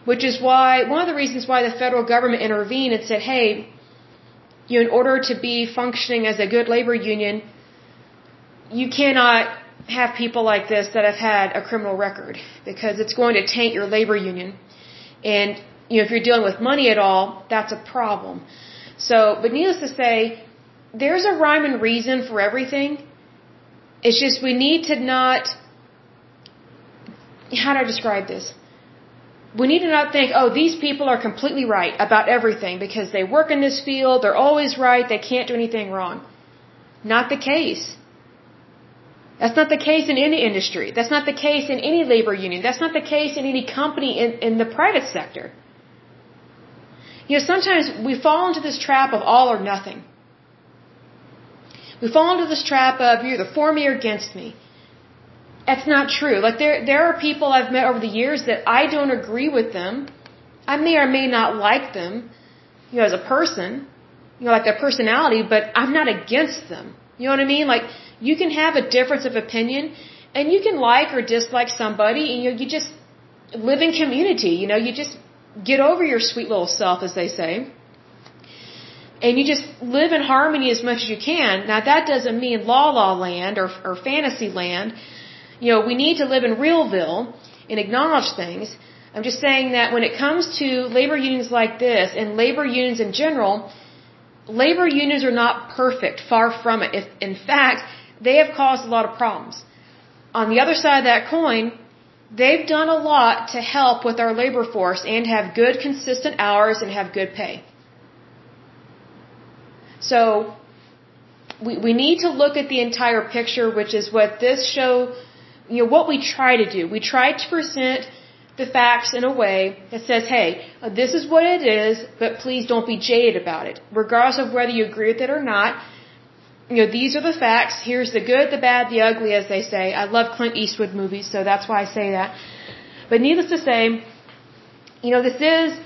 Which is why, one of the reasons why the federal government intervened and said, hey, you in order to be functioning as a good labor union, you cannot have people like this that have had a criminal record because it's going to taint your labor union. And, you know, if you're dealing with money at all, that's a problem. So, but needless to say, there's a rhyme and reason for everything. It's just we need to not, how do I describe this? We need to not think, oh, these people are completely right about everything because they work in this field, they're always right, they can't do anything wrong. Not the case. That's not the case in any industry. That's not the case in any labor union. That's not the case in any company in, in the private sector. You know, sometimes we fall into this trap of all or nothing. We fall into this trap of you're either for me or against me. That's not true. Like there, there are people I've met over the years that I don't agree with them. I may or may not like them, you know, as a person, you know, like their personality, but I'm not against them. You know what I mean? Like you can have a difference of opinion and you can like or dislike somebody and you, you just live in community. You know, you just get over your sweet little self, as they say. And you just live in harmony as much as you can. Now that doesn't mean la la land or, or fantasy land. You know, we need to live in realville and acknowledge things. I'm just saying that when it comes to labor unions like this and labor unions in general, labor unions are not perfect, far from it. If, in fact, they have caused a lot of problems. On the other side of that coin, they've done a lot to help with our labor force and have good, consistent hours and have good pay. So, we, we need to look at the entire picture, which is what this show, you know, what we try to do. We try to present the facts in a way that says, hey, this is what it is, but please don't be jaded about it. Regardless of whether you agree with it or not, you know, these are the facts. Here's the good, the bad, the ugly, as they say. I love Clint Eastwood movies, so that's why I say that. But needless to say, you know, this is,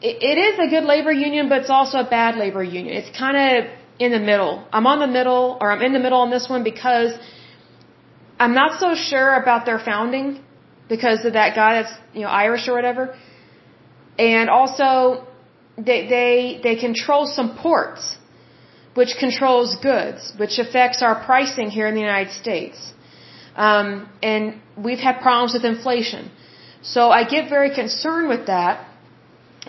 it, is a good labor union, but it's also a bad labor union. It's kind of in the middle. I'm on the middle, or I'm in the middle on this one because I'm not so sure about their founding because of that guy that's, you know, Irish or whatever. And also, they, they, they control some ports which controls goods, which affects our pricing here in the United States. Um, and we've had problems with inflation. So I get very concerned with that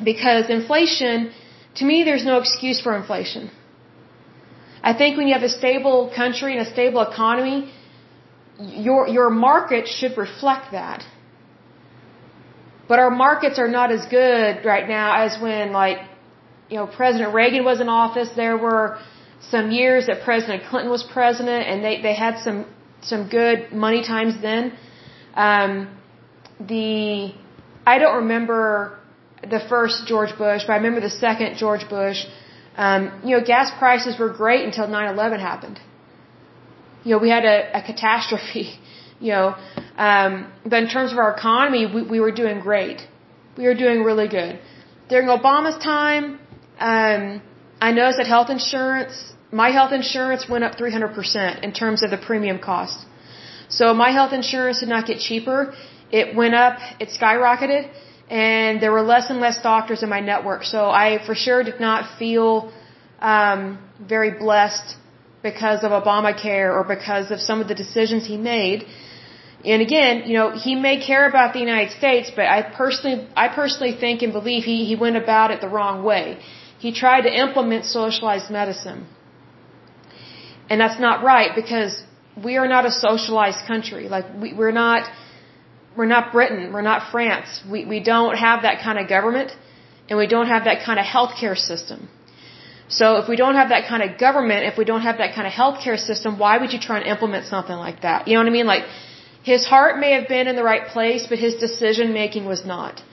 because inflation, to me, there's no excuse for inflation. I think when you have a stable country and a stable economy, your, your market should reflect that. But our markets are not as good right now as when, like, you know, President Reagan was in office. There were some years that President Clinton was president, and they they had some some good money times then. Um, the I don't remember the first George Bush, but I remember the second George Bush. Um, you know, gas prices were great until 9/11 happened. You know, we had a, a catastrophe. <laughs> You know, um, but in terms of our economy, we, we were doing great. We were doing really good. During Obama's time, um, I noticed that health insurance my health insurance went up 300% in terms of the premium cost. So my health insurance did not get cheaper. It went up, it skyrocketed, and there were less and less doctors in my network. So I for sure did not feel um, very blessed because of Obamacare or because of some of the decisions he made. And again, you know, he may care about the United States, but I personally, I personally think and believe he, he went about it the wrong way. He tried to implement socialized medicine. And that's not right because we are not a socialized country. Like we, we're not, we're not Britain. We're not France. We, we don't have that kind of government and we don't have that kind of healthcare system. So if we don't have that kind of government, if we don't have that kind of healthcare system, why would you try and implement something like that? You know what I mean? Like, his heart may have been in the right place, but his decision making was not.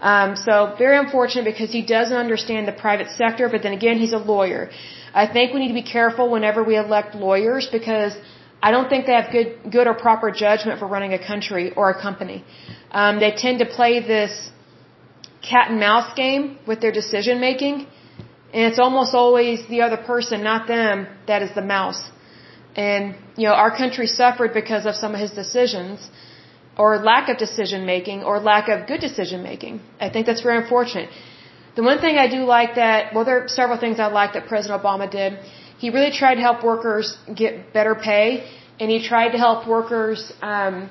Um, so very unfortunate because he doesn't understand the private sector, but then again, he's a lawyer. I think we need to be careful whenever we elect lawyers because I don't think they have good, good or proper judgment for running a country or a company. Um, they tend to play this cat and mouse game with their decision making and it's almost always the other person, not them, that is the mouse. And, you know, our country suffered because of some of his decisions or lack of decision making or lack of good decision making. I think that's very unfortunate. The one thing I do like that, well, there are several things I like that President Obama did. He really tried to help workers get better pay, and he tried to help workers um,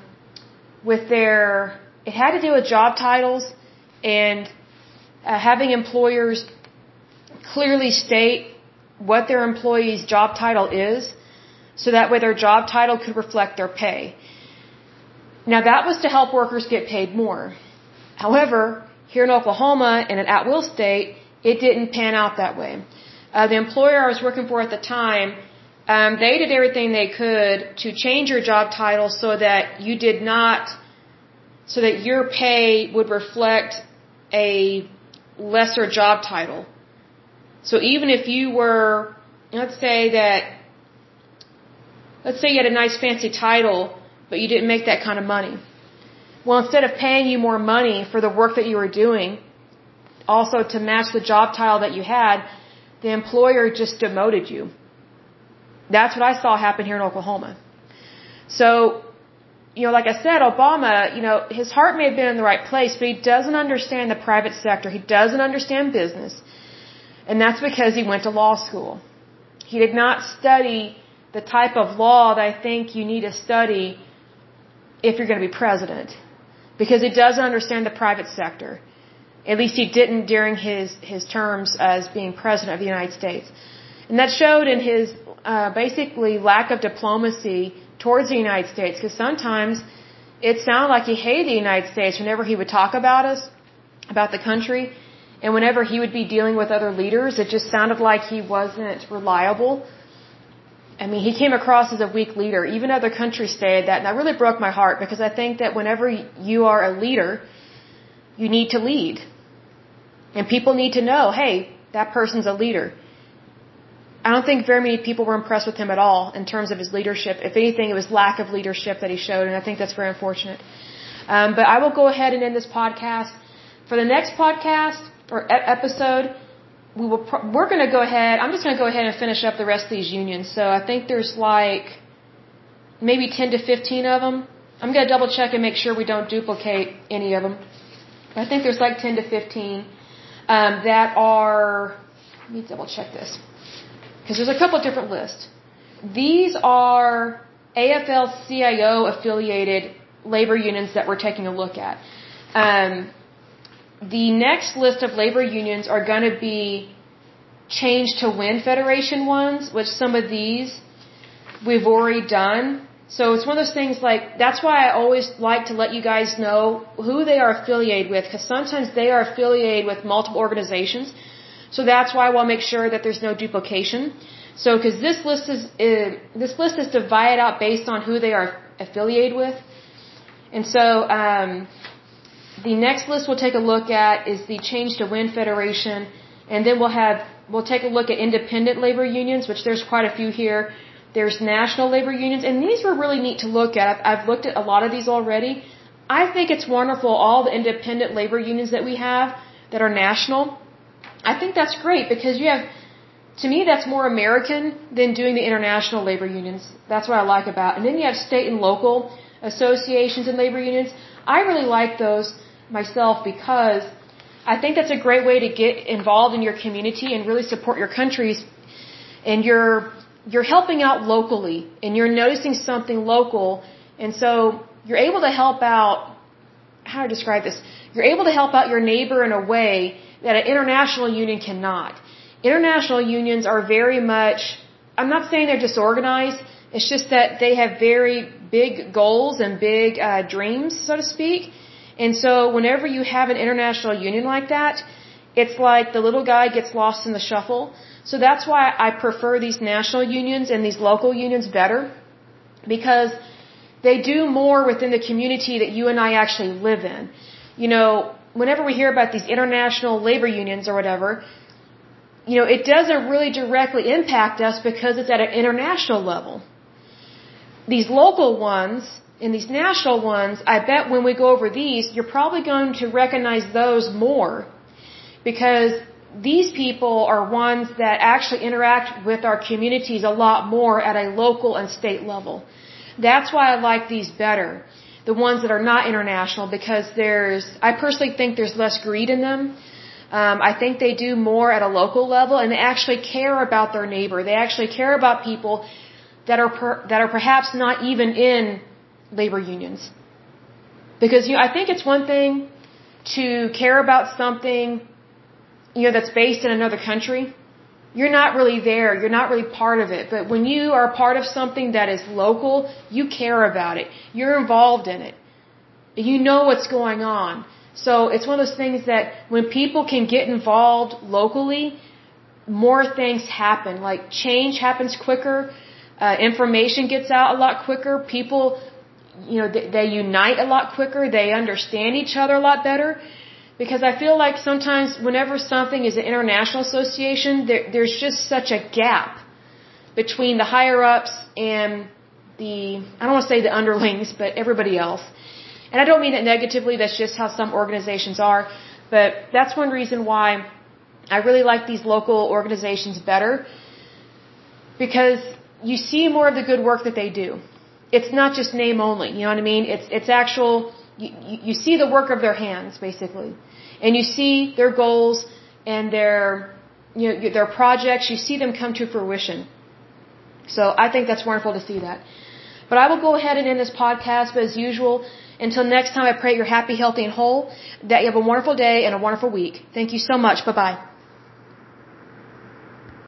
with their. It had to do with job titles and uh, having employers clearly state what their employee's job title is so that way their job title could reflect their pay. Now that was to help workers get paid more. However, here in Oklahoma in an at-will state, it didn't pan out that way. Uh, the employer I was working for at the time, um, they did everything they could to change your job title so that you did not, so that your pay would reflect a lesser job title. So even if you were, let's say that, let's say you had a nice fancy title, but you didn't make that kind of money. Well, instead of paying you more money for the work that you were doing, also to match the job title that you had, the employer just demoted you. That's what I saw happen here in Oklahoma. So, you know, like I said, Obama, you know, his heart may have been in the right place, but he doesn't understand the private sector. He doesn't understand business. And that's because he went to law school. He did not study the type of law that I think you need to study if you're going to be president. Because he doesn't understand the private sector. At least he didn't during his, his terms as being president of the United States. And that showed in his uh, basically lack of diplomacy towards the United States. Because sometimes it sounded like he hated the United States whenever he would talk about us, about the country. And whenever he would be dealing with other leaders, it just sounded like he wasn't reliable. I mean, he came across as a weak leader. Even other countries stated that, and that really broke my heart because I think that whenever you are a leader, you need to lead. And people need to know, hey, that person's a leader. I don't think very many people were impressed with him at all in terms of his leadership. If anything, it was lack of leadership that he showed, and I think that's very unfortunate. Um, but I will go ahead and end this podcast. For the next podcast, or episode, we will we're going to go ahead. I'm just going to go ahead and finish up the rest of these unions. So I think there's like maybe 10 to 15 of them. I'm going to double check and make sure we don't duplicate any of them. I think there's like 10 to 15 um, that are. Let me double check this because there's a couple different lists. These are AFL-CIO affiliated labor unions that we're taking a look at. Um, the next list of labor unions are going to be Change to Win Federation ones, which some of these we've already done. So it's one of those things like, that's why I always like to let you guys know who they are affiliated with, because sometimes they are affiliated with multiple organizations. So that's why I want to make sure that there's no duplication. So, because this list is, uh, this list is divided out based on who they are affiliated with. And so, um, the next list we'll take a look at is the Change to Win Federation, and then we'll have we'll take a look at independent labor unions, which there's quite a few here. There's national labor unions, and these were really neat to look at. I've looked at a lot of these already. I think it's wonderful all the independent labor unions that we have that are national. I think that's great because you have to me that's more American than doing the international labor unions. That's what I like about. And then you have state and local associations and labor unions. I really like those myself because I think that's a great way to get involved in your community and really support your countries. And your you're helping out locally and you're noticing something local. And so you're able to help out how to describe this? You're able to help out your neighbor in a way that an international union cannot. International unions are very much i'm not saying they're disorganized it's just that they have very big goals and big uh, dreams so to speak and so whenever you have an international union like that it's like the little guy gets lost in the shuffle so that's why I prefer these national unions and these local unions better because they do more within the community that you and I actually live in. You know, whenever we hear about these international labor unions or whatever, you know, it doesn't really directly impact us because it's at an international level. These local ones and these national ones, I bet when we go over these, you're probably going to recognize those more because these people are ones that actually interact with our communities a lot more at a local and state level. That's why I like these better. The ones that are not international because there's, I personally think there's less greed in them. Um, I think they do more at a local level and they actually care about their neighbor. They actually care about people that are per, that are perhaps not even in labor unions. Because you know, I think it's one thing to care about something you know, that's based in another country, you're not really there. You're not really part of it. But when you are part of something that is local, you care about it. You're involved in it. You know what's going on. So it's one of those things that when people can get involved locally, more things happen. Like change happens quicker, uh, information gets out a lot quicker. People, you know, they, they unite a lot quicker. They understand each other a lot better because I feel like sometimes whenever something is an international association, there, there's just such a gap between the higher ups and the, I don't want to say the underlings, but everybody else. And I don't mean that negatively, that's just how some organizations are, but that's one reason why I really like these local organizations better because you see more of the good work that they do. It's not just name only, you know what I mean? It's, it's actual, you, you see the work of their hands, basically. And you see their goals and their, you know, their projects, you see them come to fruition. So I think that's wonderful to see that. But I will go ahead and end this podcast, but as usual, until next time, I pray you're happy, healthy, and whole, that you have a wonderful day and a wonderful week. Thank you so much. Bye bye.